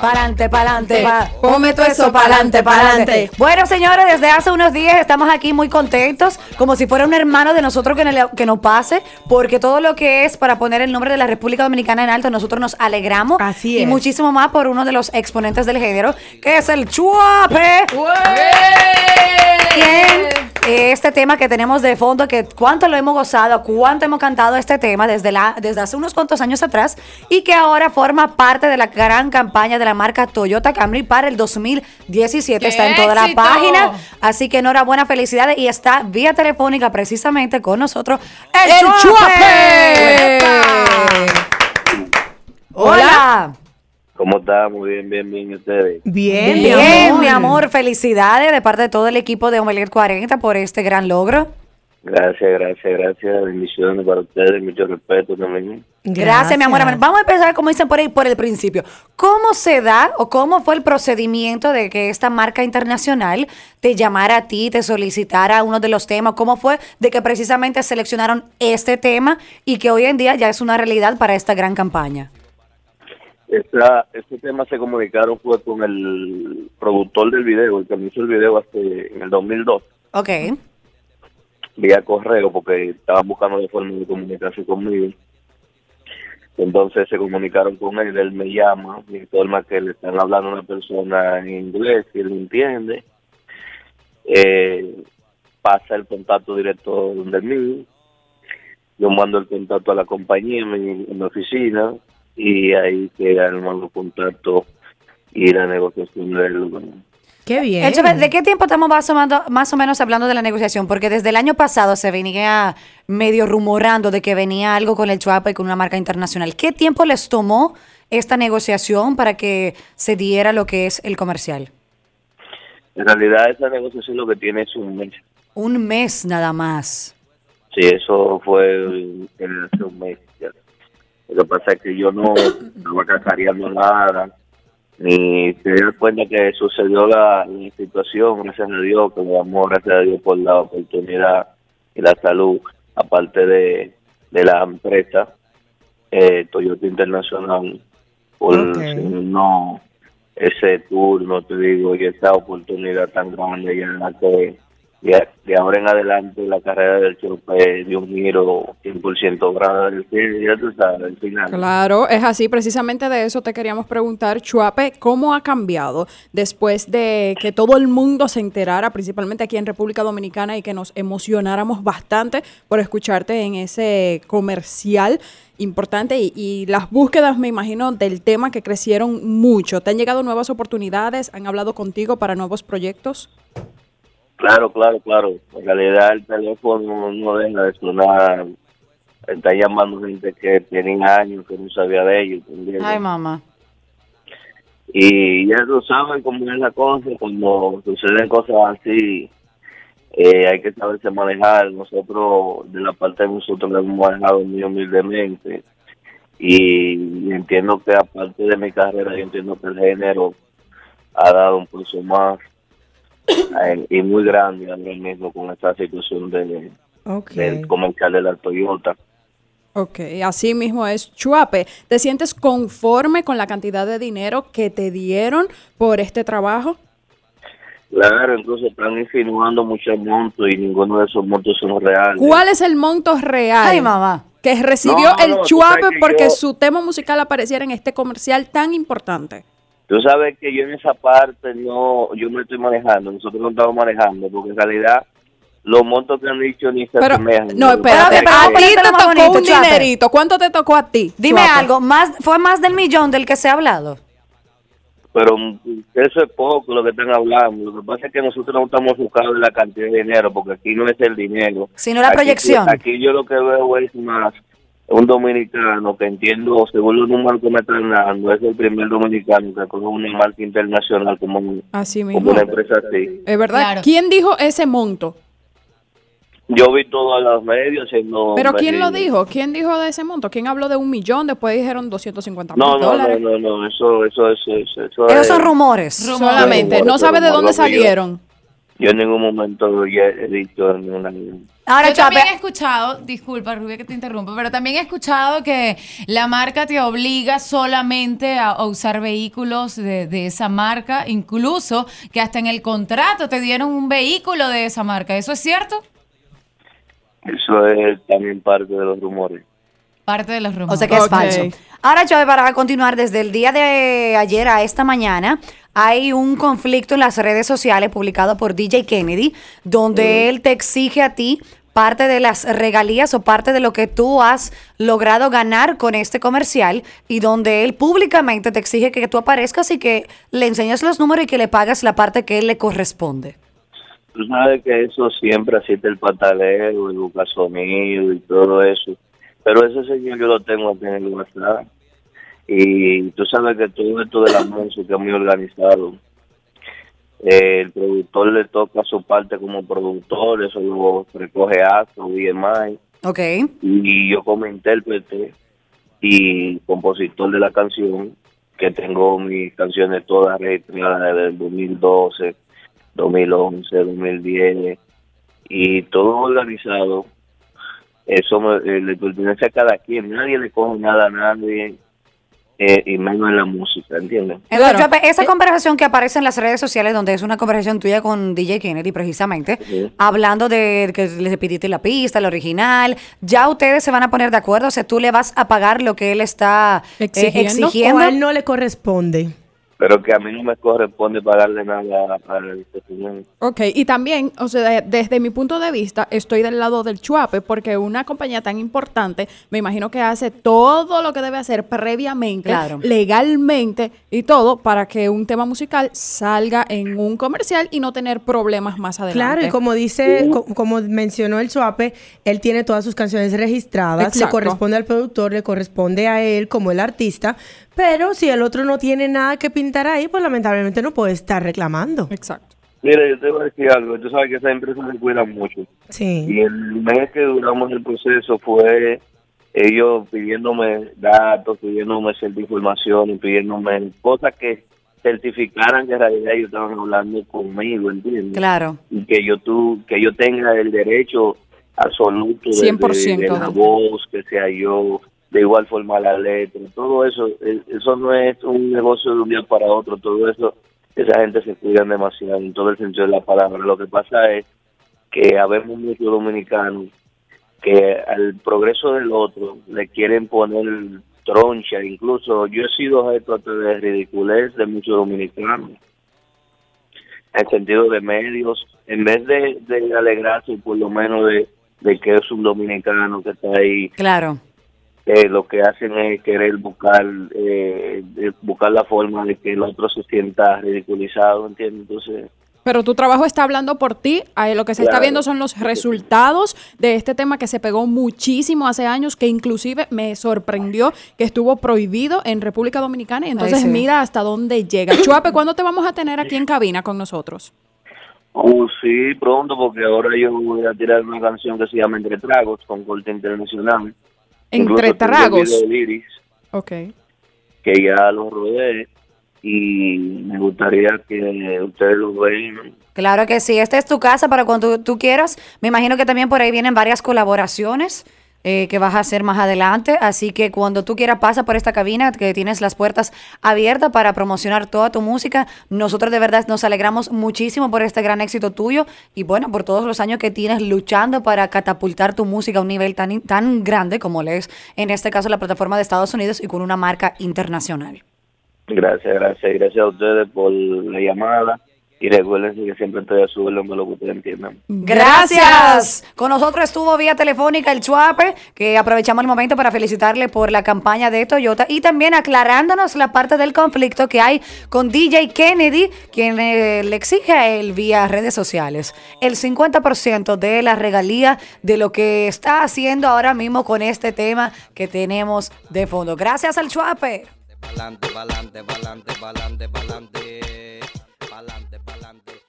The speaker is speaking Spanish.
Pa'lante, pa'lante, pa. Ponme todo eso pa'lante, pa'lante. Bueno, señores, desde hace unos días estamos aquí muy contentos, como si fuera un hermano de nosotros que, nos pase, porque todo lo que es para poner el nombre de la República Dominicana en alto, nosotros nos alegramos. Así Y es. muchísimo más por uno de los exponentes del género, que es el Chuape. Bien, este tema que tenemos de fondo, que cuánto lo hemos gozado, cuánto hemos cantado este tema desde, la, desde hace unos cuantos años atrás y que ahora forma parte de la gran campaña de la marca Toyota Camry para el 2017. ¡Qué está en toda la éxito! página, así que enhorabuena, felicidades y está vía telefónica precisamente con nosotros el, ¡El Chuape. Chuape! Hola. ¿Cómo está? Muy bien, bien, bien. ¿y ustedes? Bien, Bien, mi amor, felicidades de parte de todo el equipo de Omelet 40 por este gran logro. Gracias, gracias, gracias. Bendiciones para ustedes. Mucho respeto también. Gracias, mi amor. Vamos a empezar, como dicen por ahí, por el principio. ¿Cómo se da o cómo fue el procedimiento de que esta marca internacional te llamara a ti, te solicitara uno de los temas? ¿Cómo fue de que precisamente seleccionaron este tema y que hoy en día ya es una realidad para esta gran campaña? Esta, este tema se comunicaron fue con el productor del video, el que me hizo el video hace, en el 2002, Ok. vía correo, porque estaban buscando de forma de comunicarse conmigo. Entonces se comunicaron con él, él me llama, me informa que le están hablando a una persona en inglés, y él entiende. Eh, pasa el contacto directo donde mí. Yo mando el contacto a la compañía en mi, en mi oficina y ahí que arman los contactos y la negociación del Qué bien. El chofer, ¿De qué tiempo estamos más o, menos, más o menos hablando de la negociación? Porque desde el año pasado se venía medio rumorando de que venía algo con el Chuapa y con una marca internacional. ¿Qué tiempo les tomó esta negociación para que se diera lo que es el comercial? En realidad esa negociación lo que tiene es un mes. Un mes nada más. Sí, eso fue en hace un mes. ya. Lo que pasa es que yo no estaba cacareando nada, ni se dio cuenta que sucedió la, la situación, gracias a Dios, que mi amor, gracias a Dios por la oportunidad y la salud, aparte de, de la empresa eh, Toyota Internacional, por no ese turno, te digo, y esa oportunidad tan grande ya en la que de, de ahora en adelante la carrera del chope dio un giro 100% grande, final. Claro, es así. Precisamente de eso te queríamos preguntar, Chuape, ¿cómo ha cambiado después de que todo el mundo se enterara, principalmente aquí en República Dominicana, y que nos emocionáramos bastante por escucharte en ese comercial importante y, y las búsquedas, me imagino, del tema que crecieron mucho? ¿Te han llegado nuevas oportunidades? ¿Han hablado contigo para nuevos proyectos? Claro, claro, claro. En realidad el teléfono no deja de sonar. Está llamando gente que tienen años que no sabía de ellos. ¿entiendes? Ay, mamá. Y ya lo saben cómo es la cosa, cuando suceden cosas así, eh, hay que saberse manejar. Nosotros, de la parte de nosotros, lo hemos manejado muy humildemente. Y entiendo que aparte de mi carrera, yo entiendo que el género ha dado un pulso más y muy grande ahora mismo con esta situación de, Ok. del comercial de la Toyota. Ok, así mismo es. Chuape, ¿te sientes conforme con la cantidad de dinero que te dieron por este trabajo? Claro, incluso están insinuando muchos montos y ninguno de esos montos son reales. ¿Cuál es el monto real Ay, mamá. que recibió No, no, el Chuape porque yo- su tema musical apareciera en este comercial tan importante? Tú sabes que yo en esa parte no, yo me estoy manejando, nosotros no estamos manejando, porque en realidad los montos que han dicho ni se Pero, asemejan. no, espérate, pero a ti te tocó bonito, un Chuape. dinerito. ¿Cuánto te tocó a ti? Dime Chuape? algo, más ¿fue más del millón del que se ha hablado? Pero eso es poco lo que están hablando. Lo que pasa es que nosotros no estamos buscando la cantidad de dinero, porque aquí no es el dinero. Sino la Aquí- proyección. Aquí yo lo que veo es más un dominicano que entiendo, según los números que me están dando, es el primer dominicano que coge una marca internacional como, un- Así como una empresa así. Es verdad. Claro. ¿Quién dijo ese monto? Yo vi todos los medios haciendo... ¿Pero quién lo dijo? ¿Quién dijo de ese monto? ¿Quién habló de un millón? Después dijeron 250 mil No, no, no, dólares. no, no, eso, eso, eso, eso, eso Esos es- son rumores. Solamente. Rumores, No sabe de dónde salieron. Yo en ningún momento ya he dicho ninguna... Ahora, Yo también he escuchado, disculpa Rubia que te interrumpa, pero también he escuchado que la marca te obliga solamente a, a usar vehículos de, de esa marca, incluso que hasta en el contrato te dieron un vehículo de esa marca. ¿Eso es cierto? Eso es también parte de los rumores. Parte de los rumores. O sea que es falso. Ahora, Chávez, para continuar, desde el día de ayer a esta mañana, hay un conflicto en las redes sociales publicado por DJ Kennedy, donde él te exige a ti parte de las regalías o parte de lo que tú has logrado ganar con este comercial y donde él públicamente te exige que tú aparezcas y que le enseñes los números y que le pagas la parte que él le corresponde. Tú sabes que eso siempre asiste el pataleo, el busca sonido y todo eso. Pero ese señor yo lo tengo aquí en el WhatsApp. Y tú sabes que todo esto de la música es muy organizado. Eh, el productor le toca su parte como productor, eso lo recoge ASO, BMI. Ok. Y yo como intérprete y compositor de la canción, que tengo mis canciones todas registradas desde el 2012, 2011, 2010, y todo organizado, eso me- eh, le pertenece a cada quien, nadie le coge nada a nadie, eh, y menos en la música, ¿entiendes? Entonces, Claro. Esa conversación que aparece en las redes sociales, donde es una conversación tuya con DJ Kennedy, precisamente, hablando de que le pediste la pista, el original, ya ustedes se van a poner de acuerdo, o sea, tú le vas a pagar lo que él está eh, Exigiendo. exigiendo. O a él no le corresponde. Pero que a mí no me corresponde pagarle nada a este señor. Ok, y también, o sea, de- desde mi punto de vista, estoy del lado del chuape, porque una compañía tan importante, me imagino que hace todo lo que debe hacer previamente, Claro. legalmente y todo, para que un tema musical salga en un comercial y no tener problemas más adelante. Claro, y como dice, co- como mencionó el Suape, él tiene todas sus canciones registradas, le corresponde al productor, le corresponde a él como el artista, pero si el otro no tiene nada que pintar ahí, pues lamentablemente no puede estar reclamando. Exacto. Mire, yo te voy a decir algo, tú sabes que esas empresas se cuidan mucho. Sí. Y el mes que duramos el proceso fue ellos pidiéndome datos, pidiéndome cierta información y pidiéndome cosas que certificaran que en realidad ellos estaban hablando conmigo, ¿entiendes? Claro. Y que yo tu, que yo tenga el derecho absoluto de, de- 100% de la del- voz, que sea yo, de igual forma la letra, todo eso, eh, eso no es un negocio de un día para otro, todo eso, esa gente se cuidan demasiado en todo el sentido de la palabra. Lo que pasa es que habemos muchos dominicanos que al progreso del otro le quieren poner troncha, incluso yo he sido objeto de ridiculez de muchos dominicanos en sentido de medios, en vez de, de alegrarse por lo menos de, de que es un dominicano que está ahí, Claro. Eh, lo que hacen es querer buscar eh, de- buscar la forma de que el otro se sienta ridiculizado, ¿entiendes? Entonces, Pero tu trabajo está hablando por ti. Ahí lo que se está viendo son los resultados de este tema que se pegó muchísimo hace años, que inclusive me sorprendió que estuvo prohibido en República Dominicana. Y entonces sí. mira hasta dónde llega. Chuape, ¿cuándo te vamos a tener aquí en cabina con nosotros? oh, sí, pronto, porque ahora yo voy a tirar una canción que se llama Entre Tragos con corte internacional. Entre el tragos. video Iris, Ok. que ya lo rodé y me gustaría que ustedes lo vean. Claro que sí, esta es tu casa para cuando tú, tú quieras. Me imagino que también por ahí vienen varias colaboraciones eh, que vas a hacer más adelante, así que cuando tú quieras pasa por esta cabina, que tienes las puertas abiertas para promocionar toda tu música. Nosotros de verdad nos alegramos muchísimo por este gran éxito tuyo y bueno, por todos los años que tienes luchando para catapultar tu música a un nivel tan, tan grande como es en este caso la plataforma de Estados Unidos y con una marca internacional. Gracias, gracias, gracias a ustedes por la llamada y recuerden que siempre estoy a su orden lo que ustedes entiendan. Gracias. Con nosotros estuvo vía telefónica el Chuape, que aprovechamos el momento para felicitarle por la campaña de Toyota y también aclarándonos la parte del conflicto que hay con DJ Kennedy, quien eh, le exige a él vía redes sociales el 50% de la regalía de lo que está haciendo ahora mismo con este tema que tenemos de fondo. Gracias al Chuape. Pa'lante, pa'lante, pa'lante, pa'lante, pa'lante, pa'lante, pa'lante.